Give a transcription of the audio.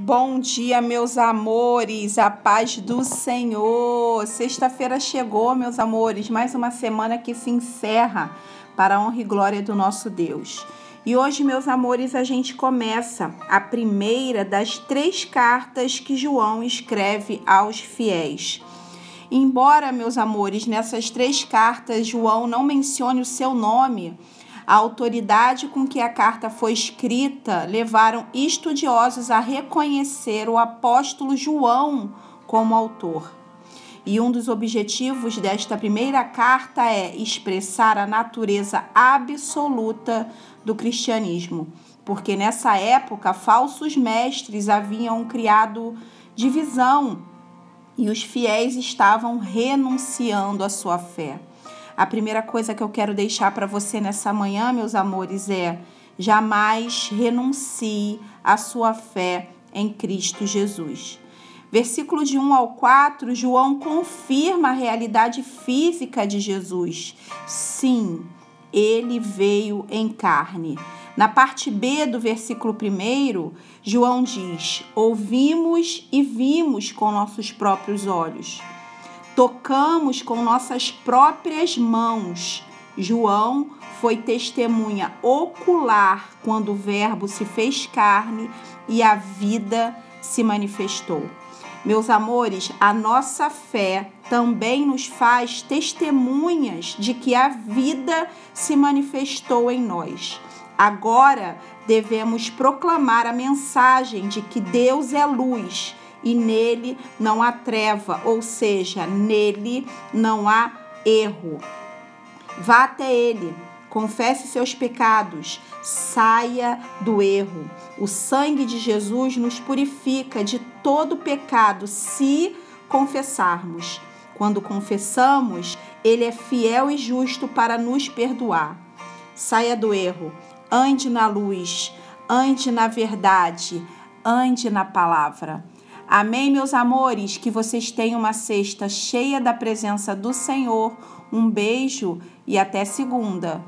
Bom dia, meus amores, a paz do Senhor. Sexta-feira chegou, meus amores, mais uma semana que se encerra para a honra e glória do nosso Deus. E hoje, meus amores, a gente começa a primeira das três cartas que João escreve aos fiéis. Embora, meus amores, nessas três cartas João não mencione o seu nome, a autoridade com que a carta foi escrita levaram estudiosos a reconhecer o apóstolo João como autor. E um dos objetivos desta primeira carta é expressar a natureza absoluta do cristianismo, porque nessa época falsos mestres haviam criado divisão e os fiéis estavam renunciando à sua fé. A primeira coisa que eu quero deixar para você nessa manhã, meus amores, é jamais renuncie à sua fé em Cristo Jesus. Versículo de 1 ao 4, João confirma a realidade física de Jesus. Sim, ele veio em carne. Na parte B do versículo 1, João diz: Ouvimos e vimos com nossos próprios olhos tocamos com nossas próprias mãos. João foi testemunha ocular quando o Verbo se fez carne e a vida se manifestou. Meus amores, a nossa fé também nos faz testemunhas de que a vida se manifestou em nós. Agora devemos proclamar a mensagem de que Deus é luz e nele não há treva, ou seja, nele não há erro. Vá até ele, confesse seus pecados, saia do erro. O sangue de Jesus nos purifica de todo pecado se confessarmos. Quando confessamos, ele é fiel e justo para nos perdoar. Saia do erro, ande na luz, ande na verdade, ande na palavra. Amém, meus amores? Que vocês tenham uma sexta cheia da presença do Senhor. Um beijo e até segunda.